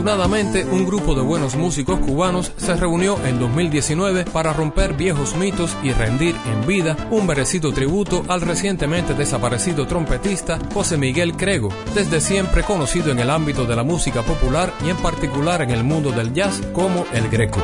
Afortunadamente, un grupo de buenos músicos cubanos se reunió en 2019 para romper viejos mitos y rendir en vida un merecido tributo al recientemente desaparecido trompetista José Miguel Crego, desde siempre conocido en el ámbito de la música popular y en particular en el mundo del jazz como el greco.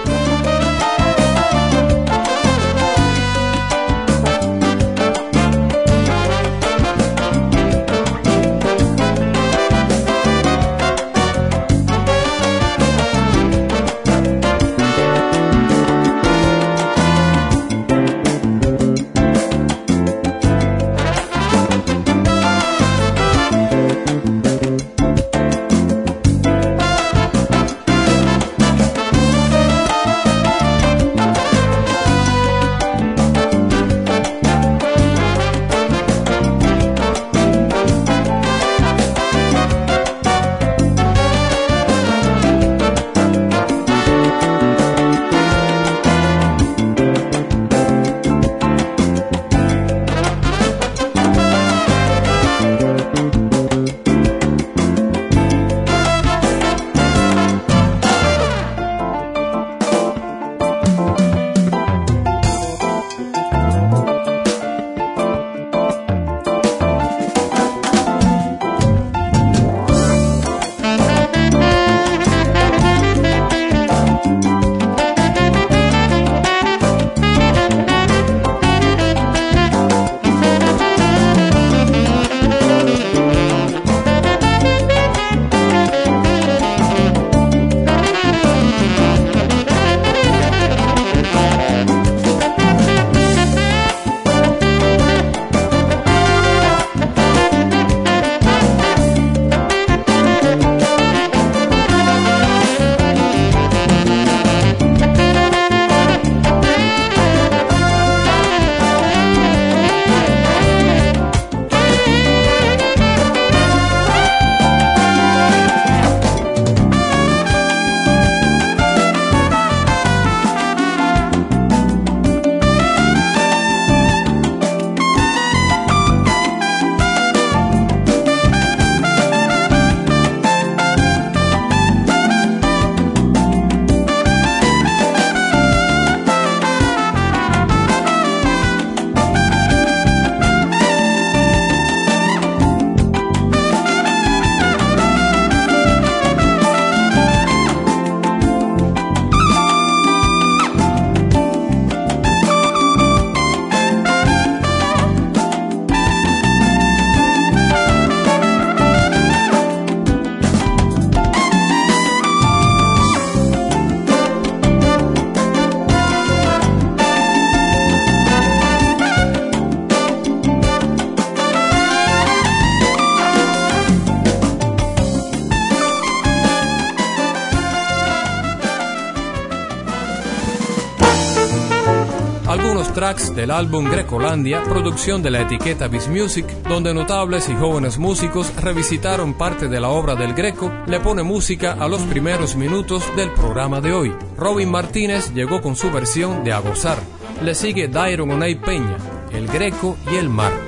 Tracks del álbum Grecolandia, producción de la etiqueta Biz Music, donde notables y jóvenes músicos revisitaron parte de la obra del Greco, le pone música a los primeros minutos del programa de hoy. Robin Martínez llegó con su versión de A Gozar. Le sigue Dairon Onay Peña, El Greco y El Mar.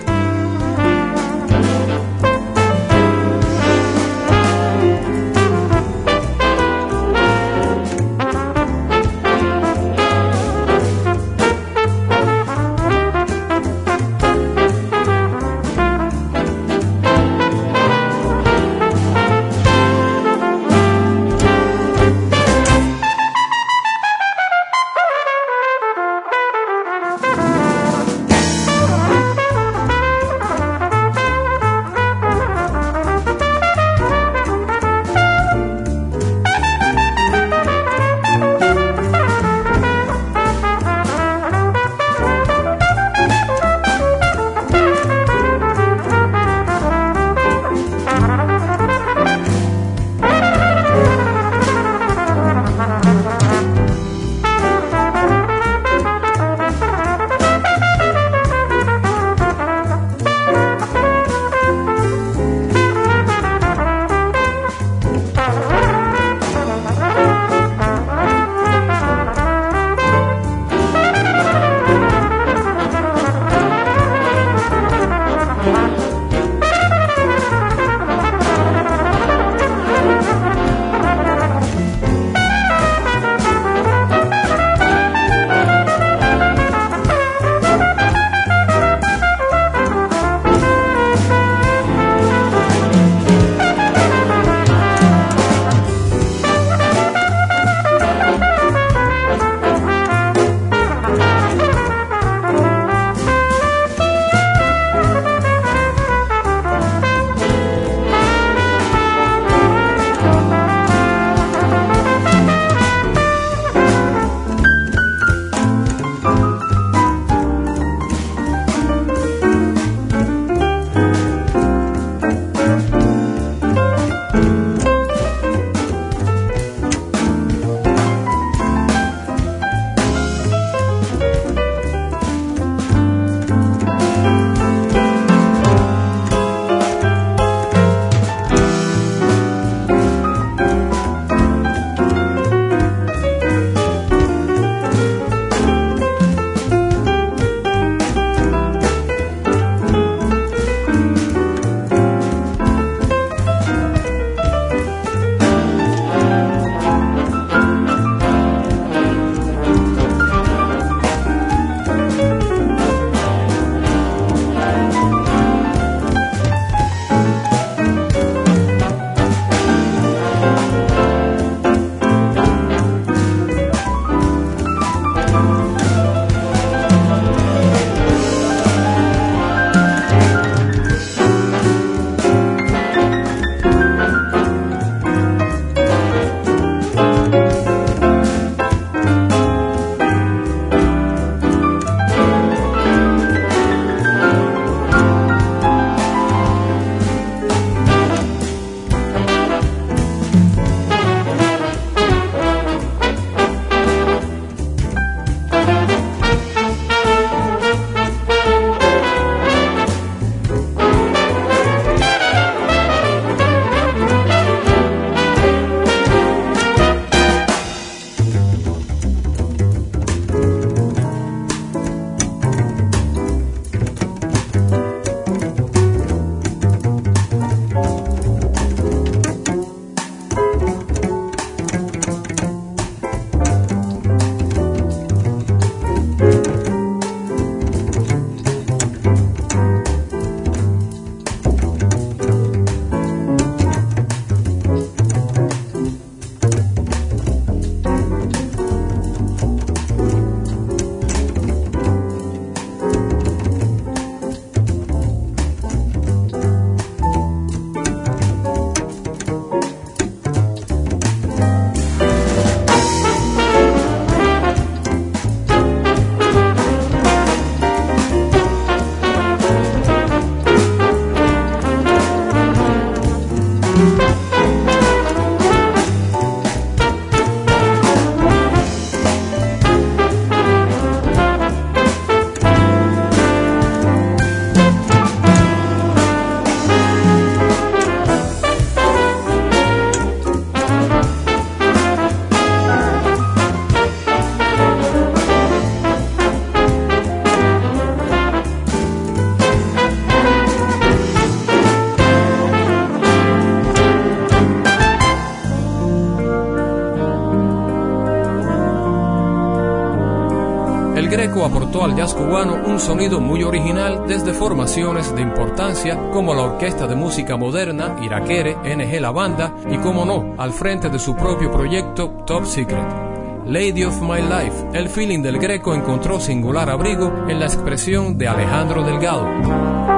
Al jazz cubano un sonido muy original desde formaciones de importancia como la Orquesta de Música Moderna, Iraquere, NG La Banda y, como no, al frente de su propio proyecto Top Secret. Lady of My Life, el feeling del Greco encontró singular abrigo en la expresión de Alejandro Delgado.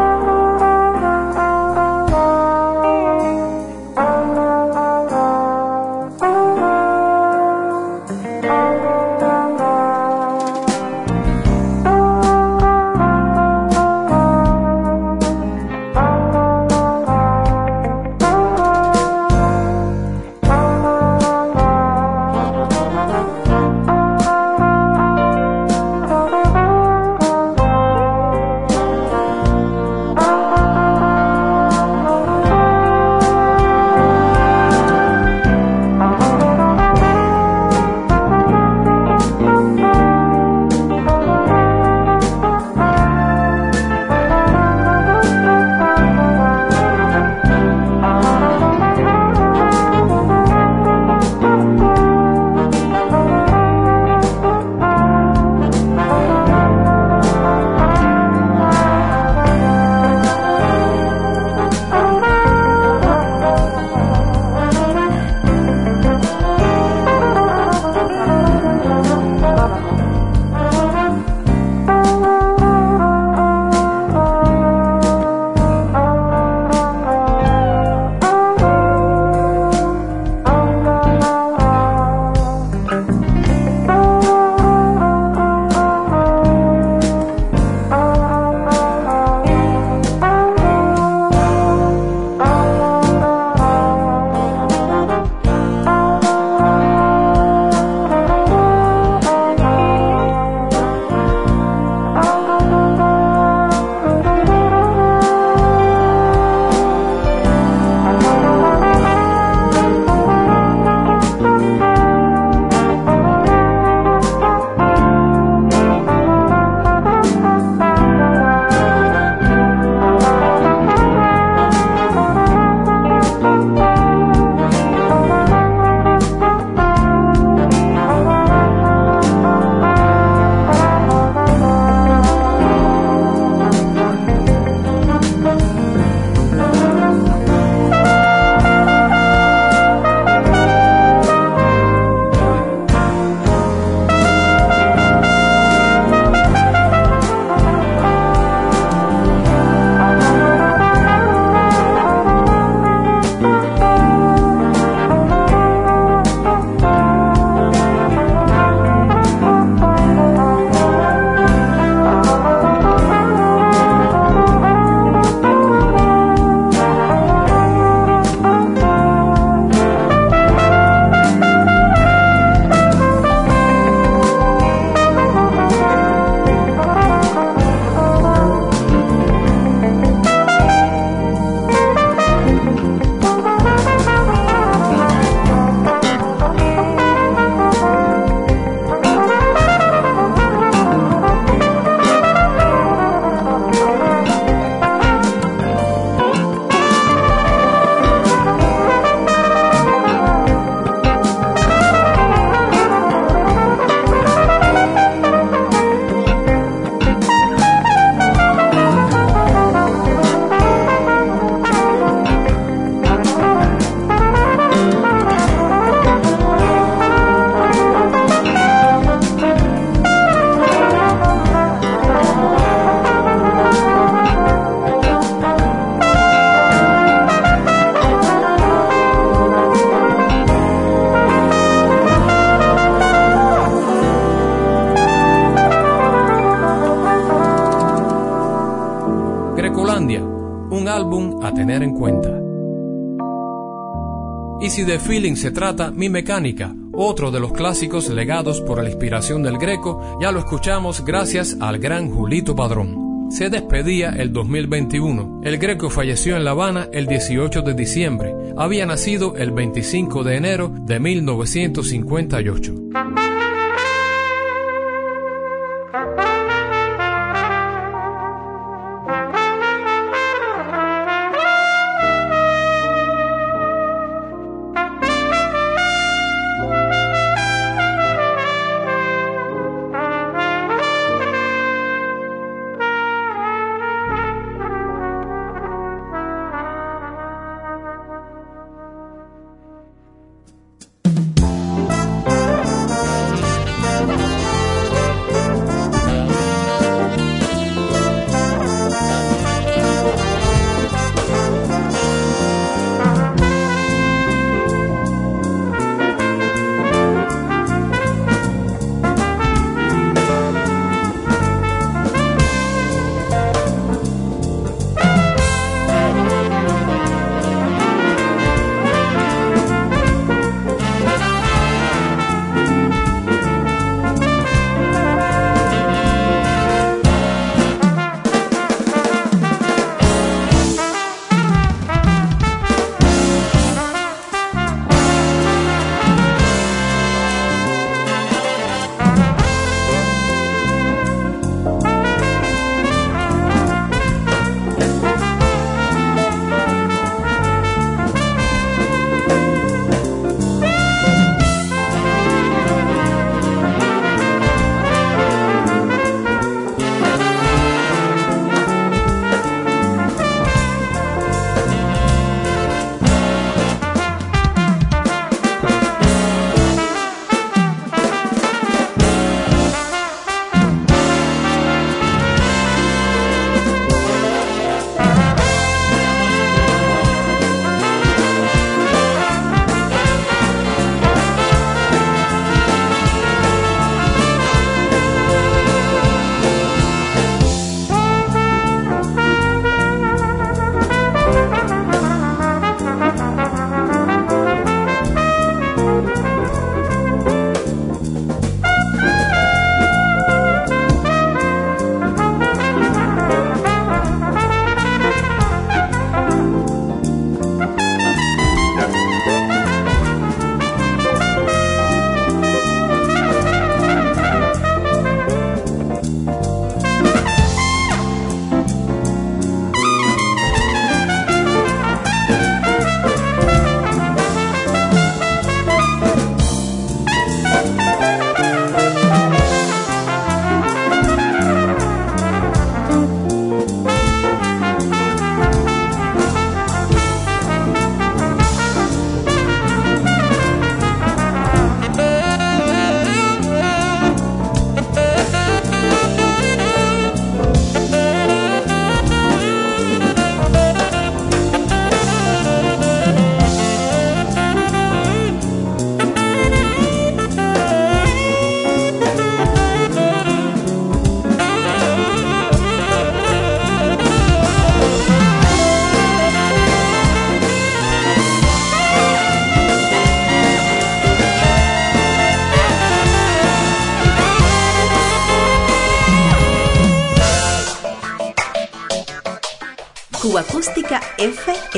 De Feeling se trata Mi Mecánica, otro de los clásicos legados por la inspiración del Greco, ya lo escuchamos gracias al gran Julito Padrón. Se despedía el 2021. El Greco falleció en La Habana el 18 de diciembre. Había nacido el 25 de enero de 1958.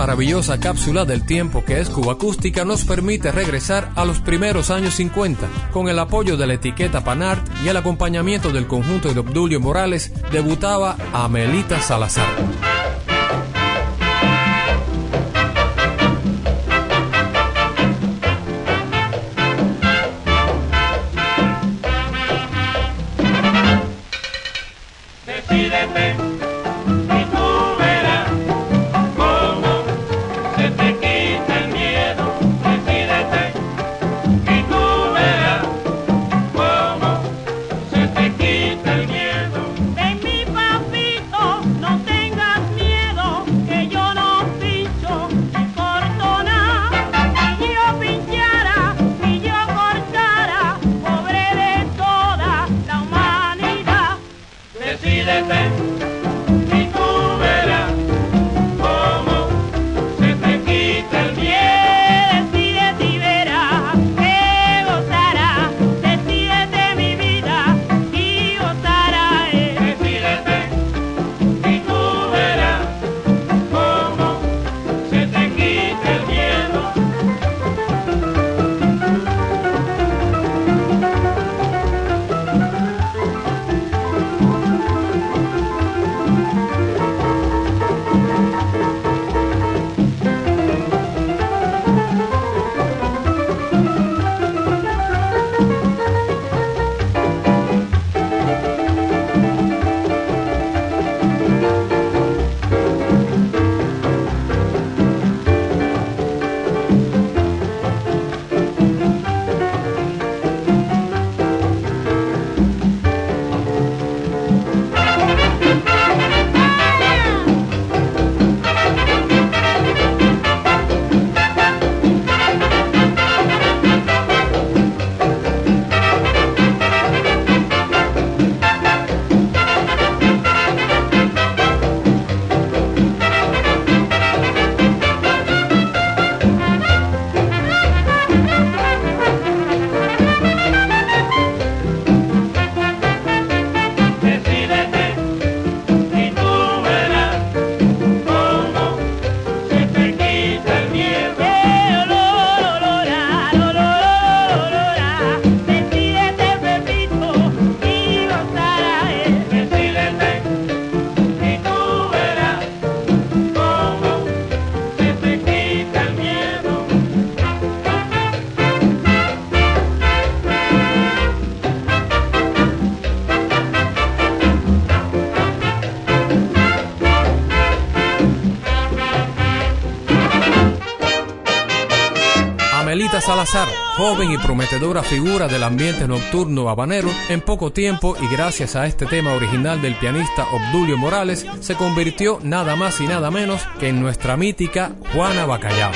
Maravillosa cápsula del tiempo que es Cuba Acústica nos permite regresar a los primeros años 50. Con el apoyo de la etiqueta Panart y el acompañamiento del conjunto de Obdulio Morales, debutaba Amelita Salazar. Salazar, joven y prometedora figura del ambiente nocturno habanero, en poco tiempo y gracias a este tema original del pianista Obdulio Morales, se convirtió nada más y nada menos que en nuestra mítica Juana Bacallao.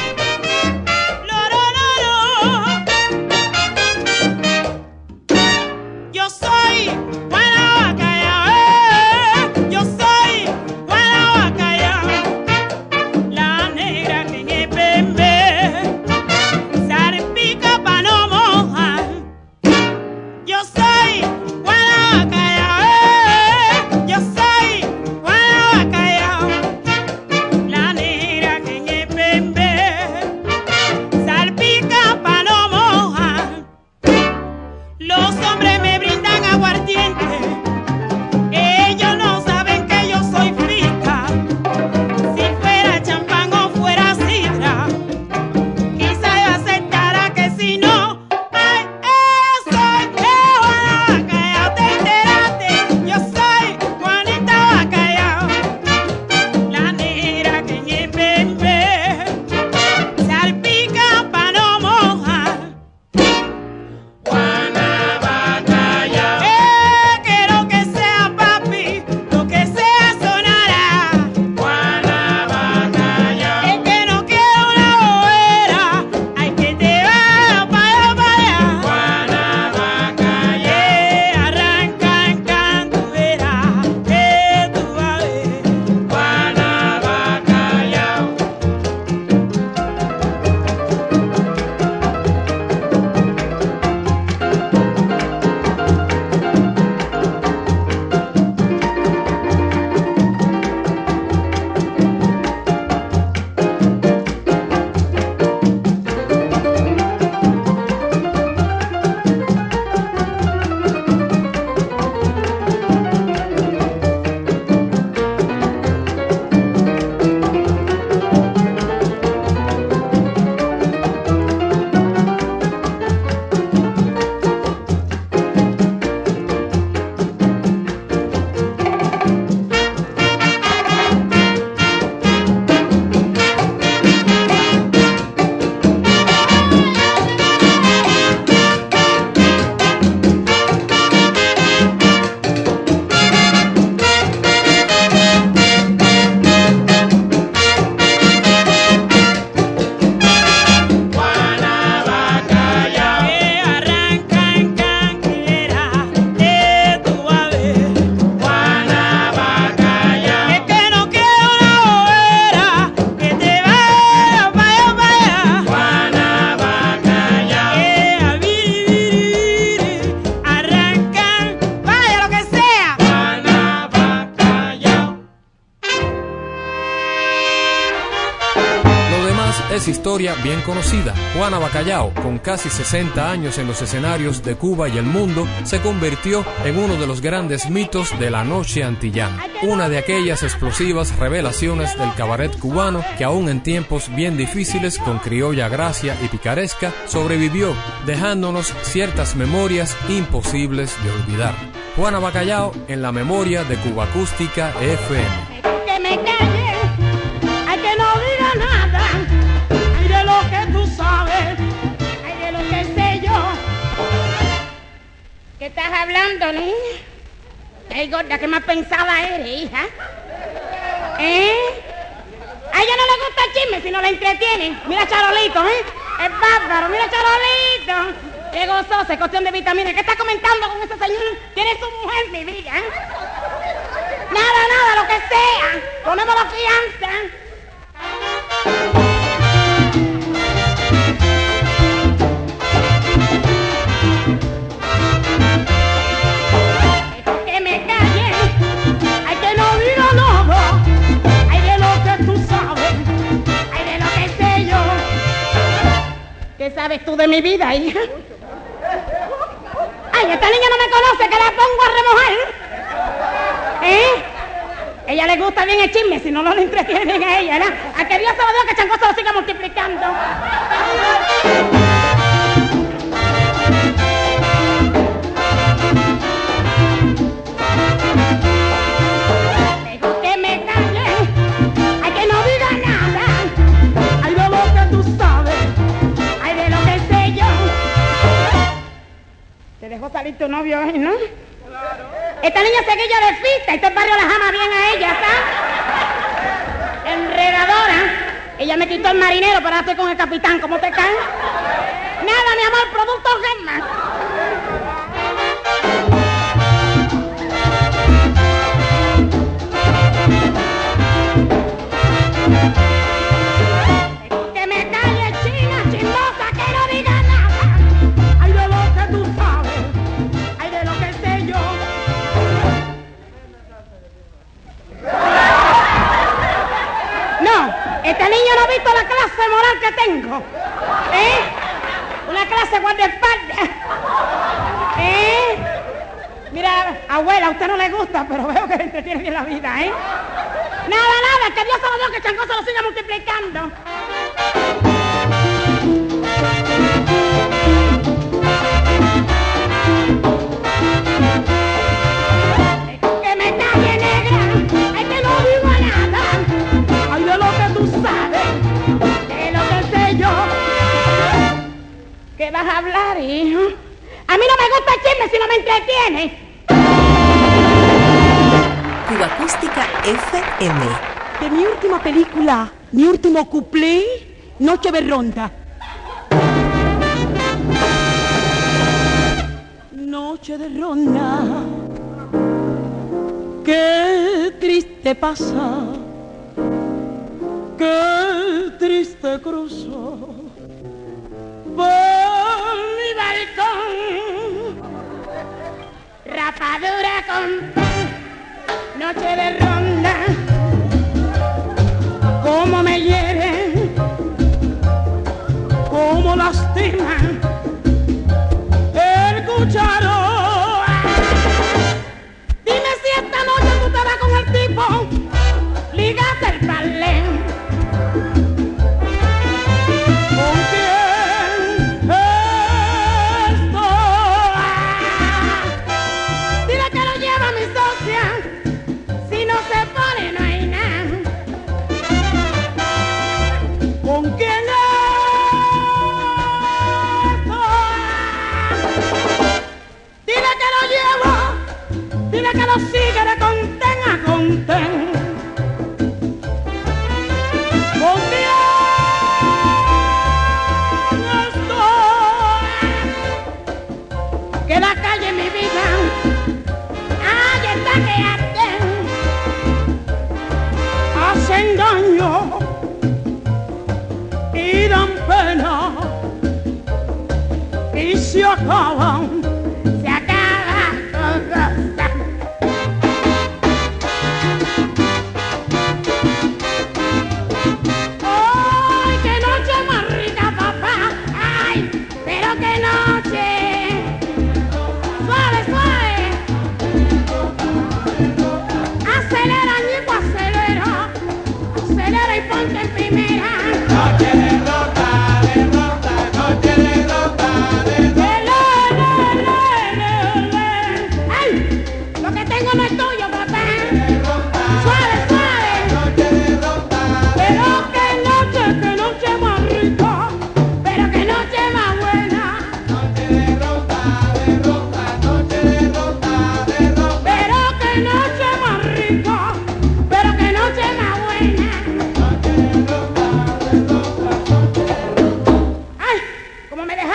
Historia bien conocida. Juana Bacallao, con casi 60 años en los escenarios de Cuba y el mundo, se convirtió en uno de los grandes mitos de la noche antillana. Una de aquellas explosivas revelaciones del cabaret cubano que aún en tiempos bien difíciles, con criolla gracia y picaresca, sobrevivió, dejándonos ciertas memorias imposibles de olvidar. Juana Bacallao en la memoria de Cuba Acústica FM. Niña? Ay, gorda, ¿qué más pensada eres, hija? ¿Eh? A ella no le gusta el chisme si no la entretienen. Mira Charolito, ¿eh? Es bárbaro, mira Charolito. Qué gozoso, es cuestión de vitaminas. ¿Qué está comentando con ese señor? Tiene su mujer, mi vida, ¿eh? Nada, nada, lo que sea. Ponemos la fianza. ¿Qué sabes tú de mi vida, hija? Ay, esta niña no me conoce, que la pongo a remojar. ¿Eh? Ella le gusta bien el chisme, si no, no le entretiene bien a ella, ¿verdad? A que Dios se lo dio que Changoso lo siga multiplicando. Dejó salir novio hoy, ¿no? Esta niña seguilla de fiesta el barrio la ama bien a ella, ¿sabes? Enredadora. Ella me quitó el marinero para hacer con el capitán. ¿Cómo te cae? Nada, mi amor, producto Gemma. Multiplicando. Mi último cuplé, Noche de Ronda. Noche de ronda, qué triste pasa, qué triste cruzo por mi balcón. Rapadura con pan, noche de ronda.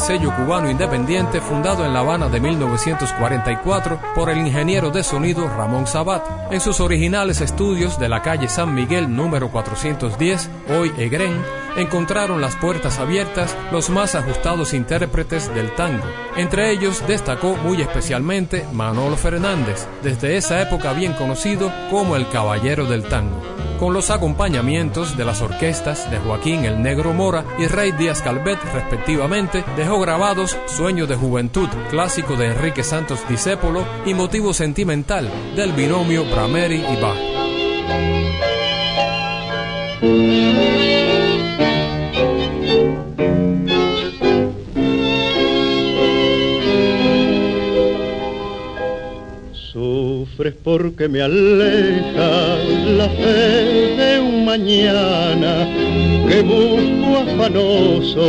Sello cubano independiente fundado en La Habana de 1944 por el ingeniero de sonido Ramón Sabat. En sus originales estudios de la calle San Miguel número 410, hoy Egren, encontraron las puertas abiertas los más ajustados intérpretes del tango. Entre ellos destacó muy especialmente Manolo Fernández, desde esa época bien conocido como el Caballero del Tango con los acompañamientos de las orquestas de Joaquín el Negro Mora y Rey Díaz Calvet respectivamente, dejó grabados Sueño de Juventud, clásico de Enrique Santos Discépolo y Motivo Sentimental del binomio Brameri y Bach. Sufres porque me aleja la fe de un mañana que busco afanoso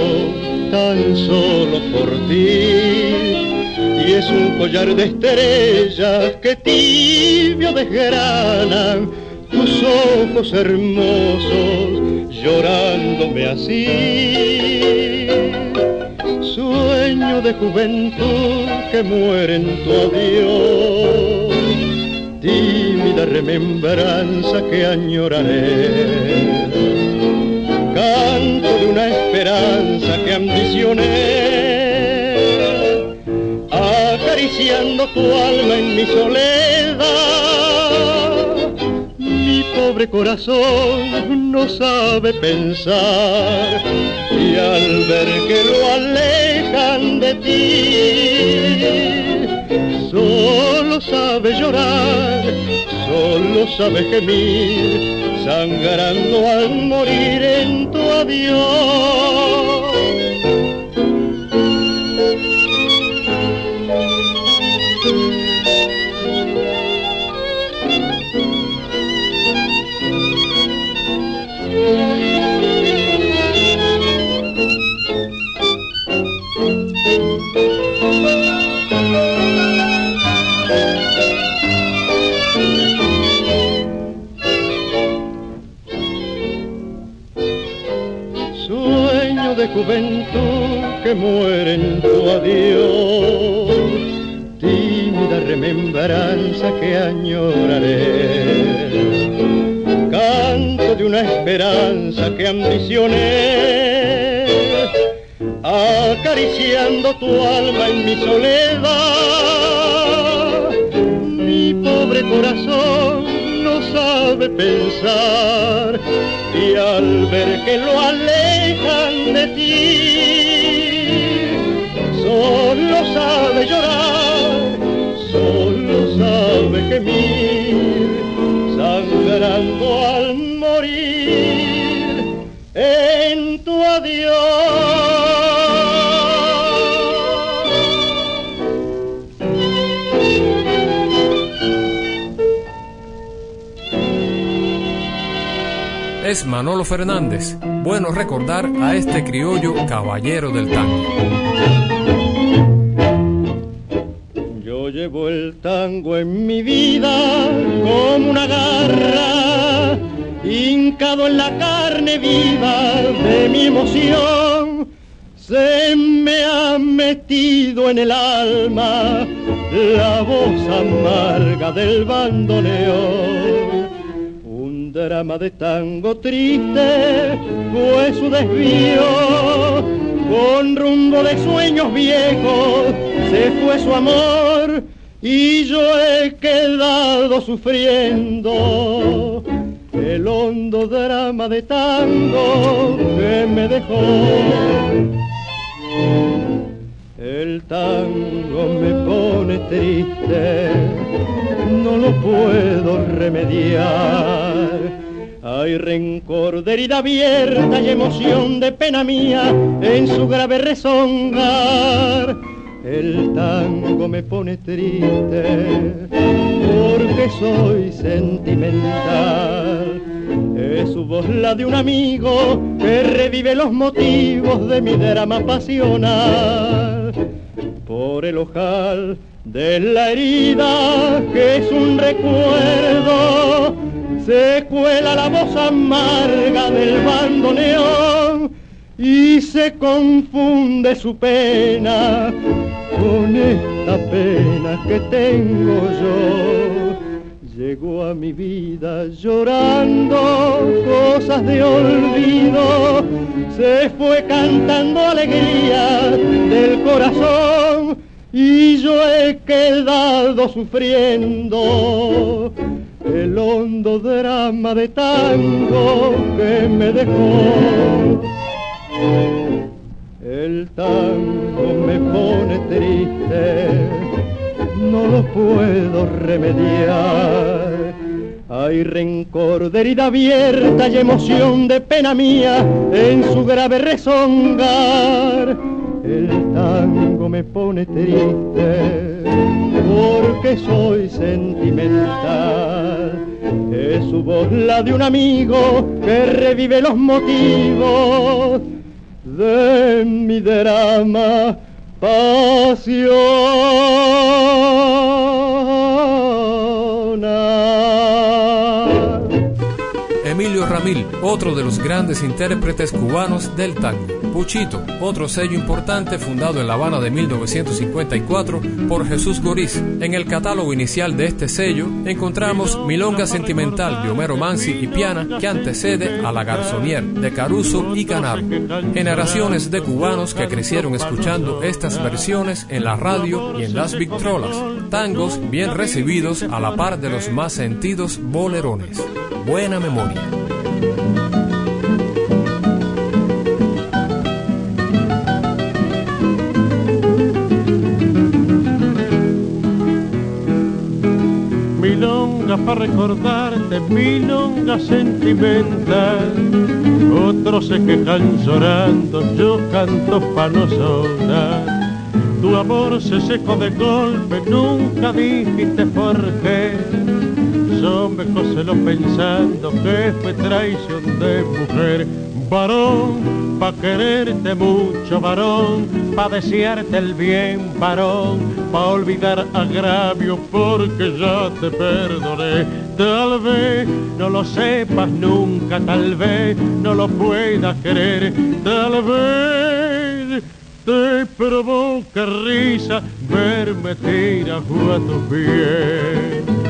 tan solo por ti. Y es un collar de estrellas que tibio desgranan tus ojos hermosos llorándome así sueño de juventud que muere en tu adiós, tímida remembranza que añoraré, canto de una esperanza que ambicioné, acariciando tu alma en mi soledad. Mi pobre corazón no sabe pensar y al ver que lo alejan de ti, solo sabe llorar, solo sabe gemir, sangrando al morir en tu adiós. Juventud que muere en tu adiós, tímida remembranza que añoraré, canto de una esperanza que ambicioné, acariciando tu alma en mi soledad, mi pobre corazón pensar y al ver que lo alejan de ti, solo sabe llorar, solo sabe gemir, sangrando al morir Es Manolo Fernández. Bueno recordar a este criollo caballero del tango. Yo llevo el tango en mi vida como una garra fincado en la carne viva de mi emoción, se me ha metido en el alma la voz amarga del bandoneón. Drama de tango triste fue su desvío, con rumbo de sueños viejos se fue su amor y yo he quedado sufriendo el hondo drama de tango que me dejó. El tango me pone triste, no lo puedo remediar. Hay rencor de herida abierta y emoción de pena mía en su grave rezongar el tango me pone triste porque soy sentimental. Es su voz la de un amigo que revive los motivos de mi drama pasional. Por el ojal de la herida que es un recuerdo, se cuela la voz amarga del bandoneón y se confunde su pena con esta pena que tengo yo. Llegó a mi vida llorando cosas de olvido, se fue cantando alegría del corazón y yo he quedado sufriendo el hondo drama de tango que me dejó. El tango me pone triste, no lo puedo remediar. Hay rencor de herida abierta y emoción de pena mía en su grave rezongar. El tango me pone triste porque soy sentimental. Es su voz la de un amigo que revive los motivos de mi drama pasional. Otro de los grandes intérpretes cubanos del tango. Puchito, otro sello importante fundado en La Habana de 1954 por Jesús Goriz. En el catálogo inicial de este sello encontramos Milonga Sentimental de Homero Mansi y Piana que antecede a La Garzonier de Caruso y Canaro. Generaciones de cubanos que crecieron escuchando estas versiones en la radio y en las victrolas. Tangos bien recibidos a la par de los más sentidos bolerones. Buena memoria. Milonga para recordarte, milonga sentimental. Otros se quejan llorando, yo canto pa' no sonar. Tu amor se secó de golpe, nunca dijiste por qué. Yo me coselo pensando que fue traición de mujer. Varón, pa' quererte mucho, varón, pa' desearte el bien, varón, pa' olvidar agravio porque ya te perdoné. Tal vez no lo sepas nunca, tal vez no lo puedas querer, tal vez te provoca risa verme tirado a tus pies.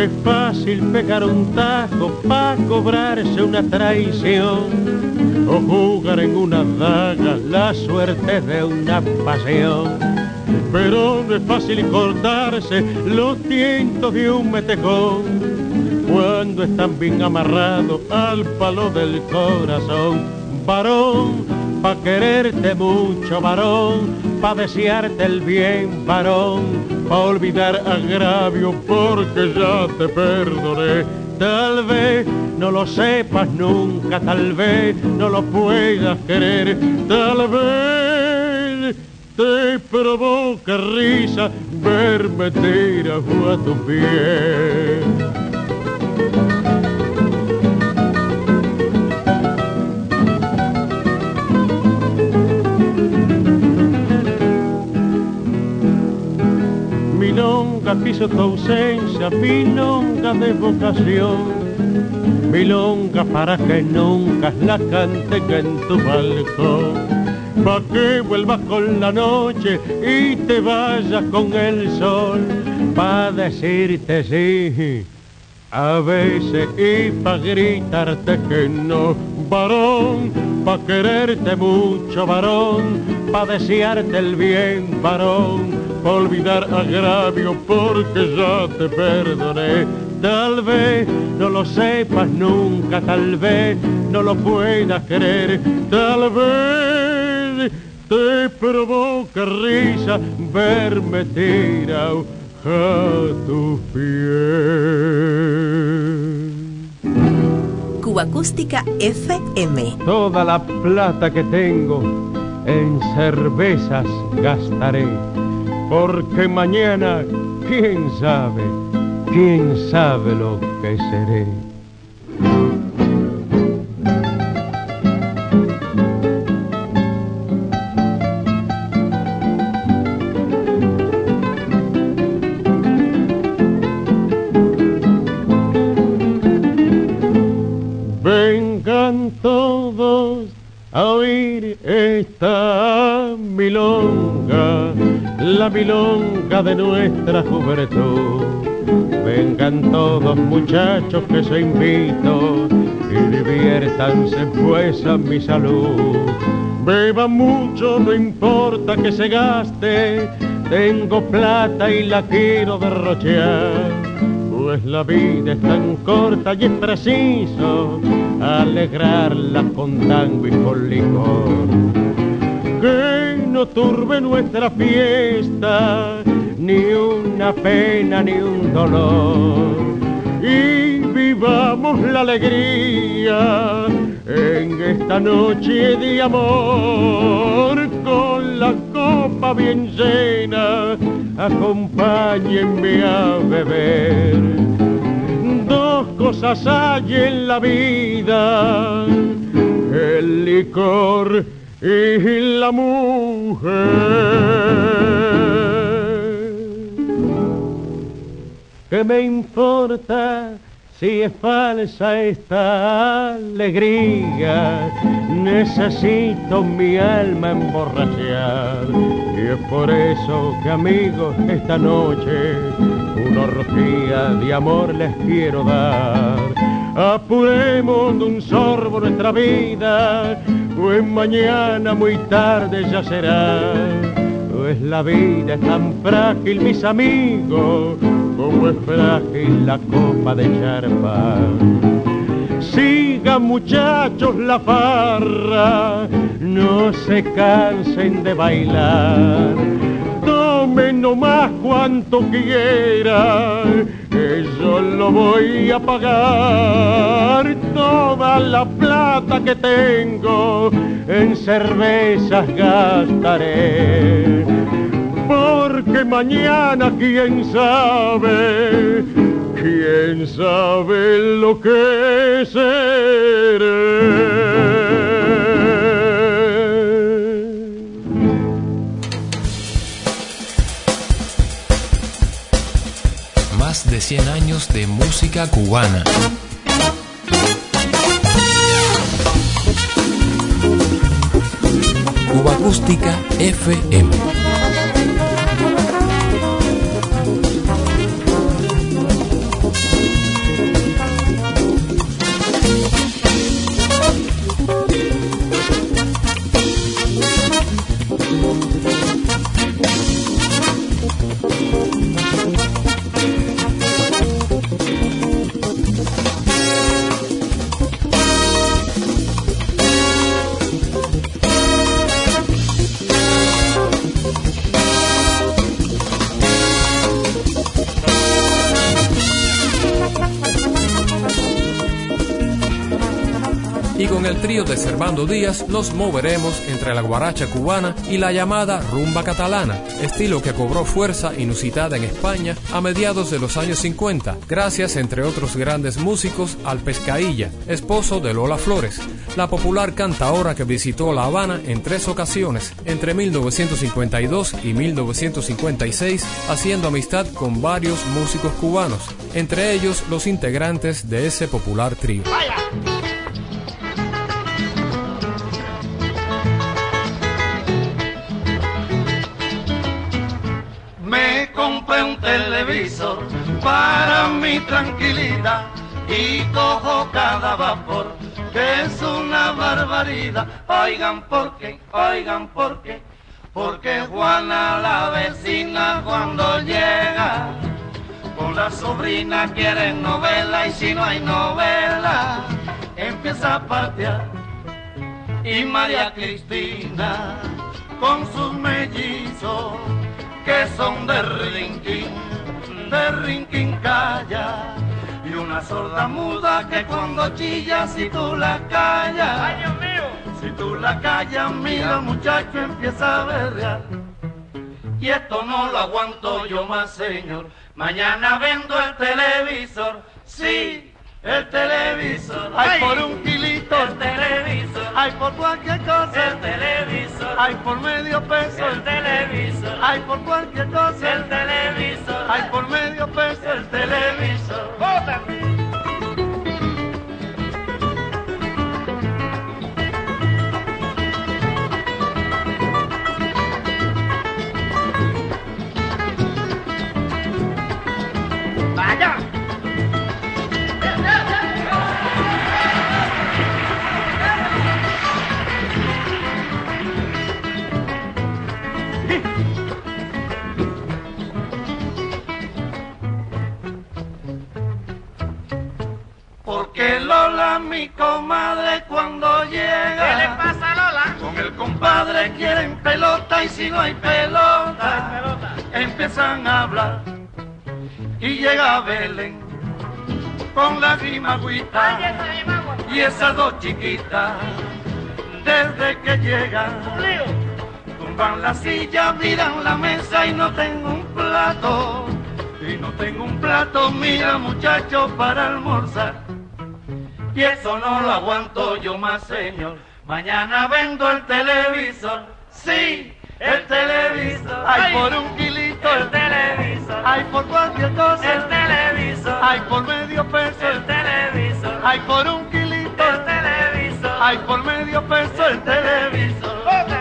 Es fácil pegar un tajo pa' cobrarse una traición o jugar en una daga la suerte de una pasión. Pero no es fácil cortarse los tientos de un metejón cuando están bien amarrados al palo del corazón. Varón, pa' quererte mucho, varón, pa' desearte el bien, varón, pa' olvidar agravio porque ya te perdoné. Tal vez no lo sepas nunca, tal vez no lo puedas querer, tal vez te provoca risa verme tirado a tu pie. Preciso tu ausencia, milonga de vocación. Milonga para que nunca la canten en tu balcón. Pa' que vuelvas con la noche y te vayas con el sol. Pa' decirte sí a veces y pa' gritarte que no, varón, pa' quererte mucho, varón, pa' desearte el bien, varón, olvidar agravio porque ya te perdoné. Tal vez no lo sepas nunca, tal vez no lo puedas creer, tal vez te provoca risa verme tirado a tu piel. Cuba Acústica FM. Toda la plata que tengo en cervezas gastaré, porque mañana, quién sabe, quién sabe lo que seré. De nuestra juventud. Vengan todos muchachos que se invito y diviértanse pues a mi salud. Beban mucho, no importa que se gaste, tengo plata y la quiero derrochar. Pues la vida es tan corta y es preciso alegrarla con tango y con licor. Que no turbe nuestra fiesta ni una pena ni un dolor. Y vivamos la alegría en esta noche de amor con la copa bien llena. Acompáñenme a beber. Dos cosas hay en la vida, el licor y la mujer. ¿Qué me importa si es falsa esta alegría? Necesito mi alma emborrachar y es por eso que amigos esta noche una orgía de amor les quiero dar. Apuremos de un sorbo nuestra vida, pues mañana muy tarde ya será. Pues la vida es tan frágil, mis amigos, es frágil la copa de charpa. Sigan muchachos la farra, no se cansen de bailar. Tomen nomás cuanto quieran, que yo lo voy a pagar. Toda la plata que tengo en cervezas gastaré. Porque mañana quién sabe, quién sabe lo que seré. Más de 100 años de música cubana. Cuba Acústica FM. El trío de Servando Díaz nos moveremos entre la guaracha cubana y la llamada rumba catalana, estilo que cobró fuerza inusitada en España a mediados de los años 50, gracias entre otros grandes músicos al Pescailla, esposo de Lola Flores, la popular cantaora que visitó La Habana en tres ocasiones, entre 1952 y 1956, haciendo amistad con varios músicos cubanos, entre ellos los integrantes de ese popular trío. Me televisor para mi tranquilidad y cojo cada vapor, que es una barbaridad. Oigan por qué, oigan por qué, porque Juana la vecina cuando llega con la sobrina quieren novela y si no hay novela empieza a patear. Y María Cristina con sus mellizos que son de rinquín, de rinquín calla. Y una sorda muda que cuando chilla si tú la callas, ¡Ay, Dios mío! si tú la callas, mira muchacho empieza a berrear. Y esto no lo aguanto yo más, señor. Mañana vendo el televisor, sí, el televisor. Ay, por un kilito, el televisor. Ay, por cualquier cosa, el televisor. Ay, por medio peso, el televisor. Ay, por cualquier cosa, el televisor. Ay, por medio peso, el televisor. ¡Vaya! Si no hay pelota, empiezan a hablar. Y llega Belén con la rima agüita ¡Ay, esa de magua! y esas dos chiquitas, desde que llegan, tumban la silla, miran la mesa y no tengo un plato. Y no tengo un plato, mira muchacho, para almorzar. Y eso no lo aguanto yo más, señor. Mañana vendo el televisor, sí, el televisor. Ay, por un kilito el televisor. Ay, por cualquier cosa el televisor. Ay, por medio peso el televisor. Ay, por un kilito el televisor. Ay, por medio peso el televisor.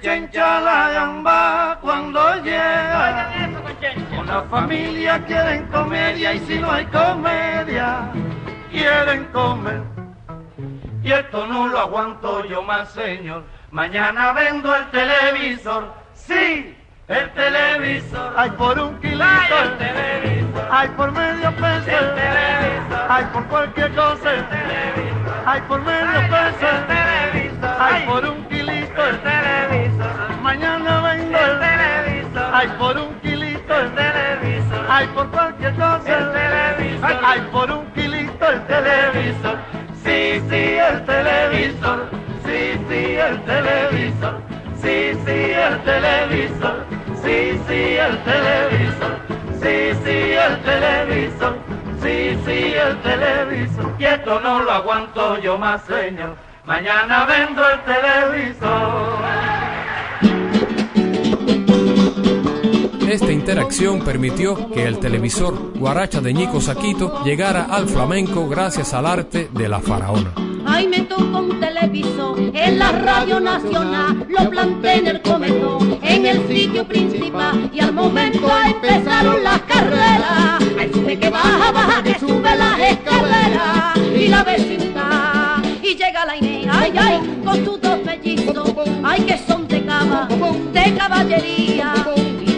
Porque chencha la gamba cuando llega. La familia quieren comedia y si no hay comedia, quieren comer. Y esto no lo aguanto yo más, señor. Mañana vendo el televisor, sí, el televisor. Ay, por un kilito el televisor. Ay, por medio peso el televisor. Ay, por cualquier cosa el televisor. Ay, por medio peso el televisor. Ay, por un kilito el televisor. Ay, por un kilito el televisor. Ay, por cualquier cosa el televisor. Ay, por un kilito el televisor. Sí, sí, el televisor. Sí, sí, el televisor. Sí, sí, el televisor. Sí, sí, el televisor. Sí, sí, el televisor. Sí, sí, el televisor. Esto no lo aguanto yo más, señor. Mañana vendo el televisor. Esta interacción permitió que el televisor Guaracha de Ñico Saquito llegara al flamenco gracias al arte de la faraona. Ay, me tocó un televisor en la radio nacional, lo planté en el comedor, en el sitio principal, y al momento empezaron las carreras. Ay, sube que baja, baja que sube las escaleras, y la vecindad, y llega la Inés, ay, ay, con sus dos mellizos, ay, que son de cava, de caballería.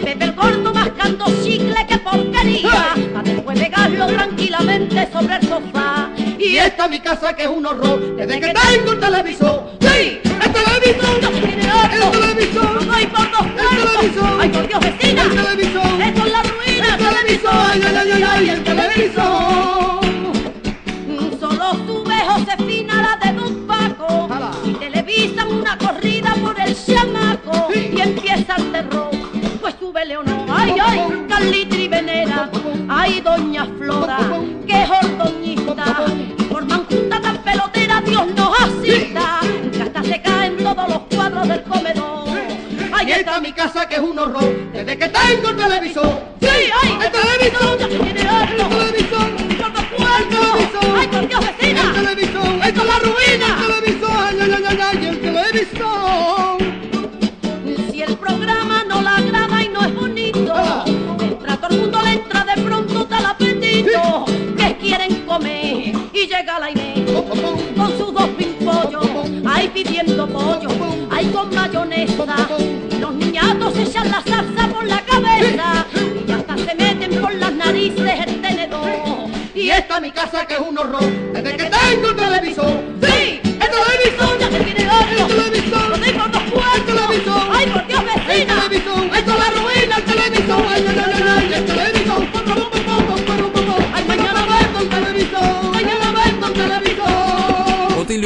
Pepe el gordo mascando chicle, que porquería, para después pegarlo tranquilamente sobre el sofá. Y esta mi casa que es un horror, desde que tengo el televisor. ¡Sí! ¡El televisor! No tiene otro. ¡El televisor! No hay por dos ¡El televisor! Ay, por Dios, vecina. ¡El televisor! Esto es la ruina. ¡El televisor! ¡Ay, ay, ay, ay, ay! ¡El televisor! Y Venera, ay, Doña Flora, que es ordoñista, y forman junta tan pelotera, Dios nos asista, que hasta se caen todos los cuadros del comedor. Ay, Y esta mi casa que es un horror, desde que tengo el televisor. Sí, ay, ¡El televisor! Los niñatos echan la salsa por la cabeza y hasta se meten por las narices el tenedor. Y esta mi casa que es un horror,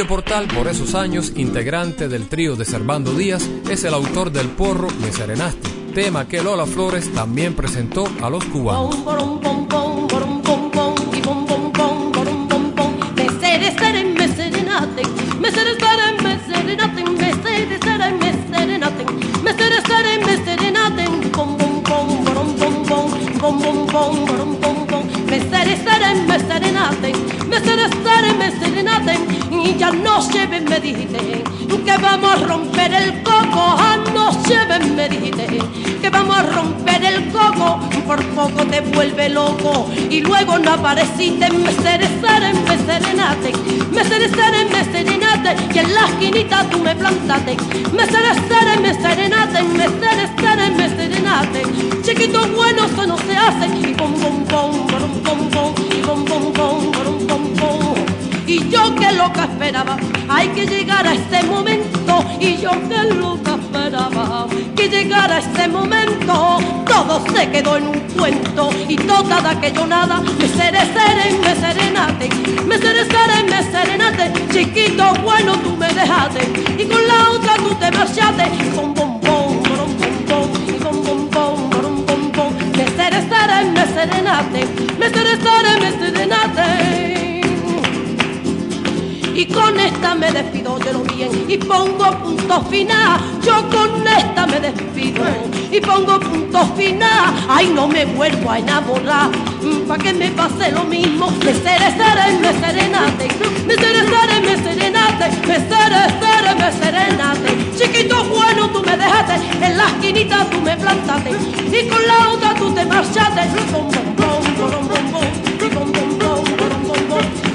Portal, por esos años, integrante del trío de Servando Díaz, es el autor del porro Me Serenaste, tema que Lola Flores también presentó a los cubanos. Serenaten, y ya no lleven, me dijiste, que vamos a romper el coco, ah, no lleven, me dijiste, que vamos a romper el coco, por poco te vuelve loco, y luego no apareciste, me serenacen, me serenaten, me serenacen, me serenaten, y en la esquinita tú me plantaste, me serenacen, me serenaten, me serenacen, me serenaten, chiquito bueno, eso no se hace, y pom, pom, pom, pom, pom, pom, y pom, pom, pom. Y yo que loca esperaba, hay que llegar a este momento. Y yo que loca esperaba, que llegara este momento. Todo se quedó en un cuento y toda de aquello nada. Me sereceren, me serenate, me sereceren, me serenate. Chiquito bueno tú me dejaste y con la otra tú te marchaste. Pom, y pom, pom, pom, porom, pom, pom. Me sereceren, me serenate, me sereceren, me serenate. Y con esta me despido, yo lo bien, y pongo punto final. Yo con esta me despido y pongo punto final. Ay, no me vuelvo a enamorar, para que me pase lo mismo. Me serenate, me serenate, me serenate, me serenate, me serenate, me serenate. Chiquito bueno, tú me dejaste, en la esquinita tú me plantaste, y con la otra tú te marchaste. Bom, bom, bom, bom, bom, bom, y bom, bom, bom, bom, bom, bom.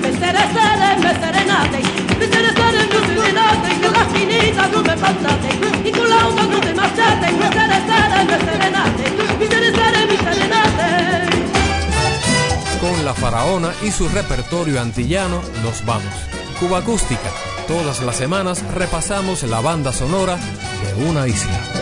Con la faraona y su repertorio antillano nos vamos. Cuba Acústica. Todas las semanas repasamos la banda sonora de una isla.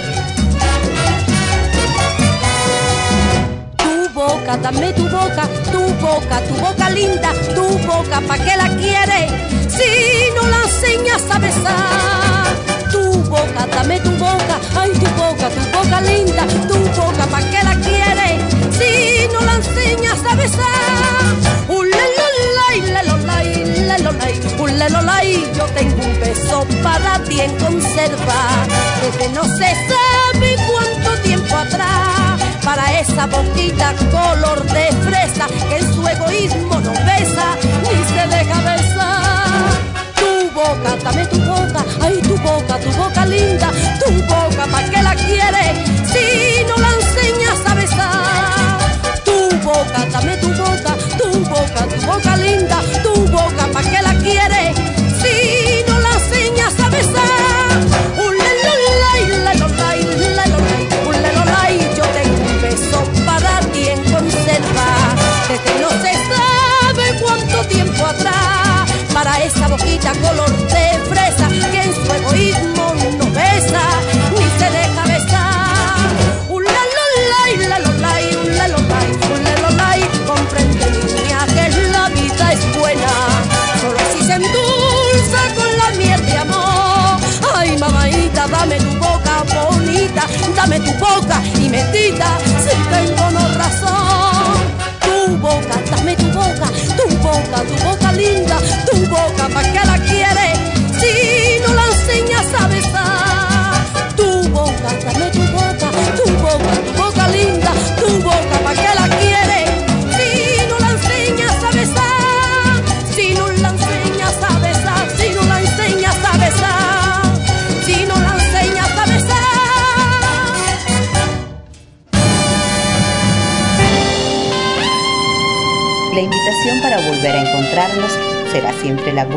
Boca, dame tu boca, tu boca, tu boca linda, tu boca, ¿pa' qué la quieres? Si no la enseñas a besar. Tu boca, dame tu boca, ay tu boca, tu boca linda, tu boca, ¿pa' qué la quieres? Si no la enseñas a besar. Ulelolay, lelolay, lelolay, ulelolay, yo tengo un beso para ti en conserva, desde no se sabe cuánto tiempo atrás para esa boquita color de fresa que en su egoísmo no besa ni se deja besar. Tu boca, dame tu boca, ay tu boca, tu boca linda, tu boca, ¿pa' qué la quieres si no la enseñas a besar? Tu boca, dame tu boca, tu boca, tu boca linda, tu boca, ¿pa' qué la quieres esa color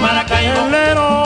Maracaibo, mi son.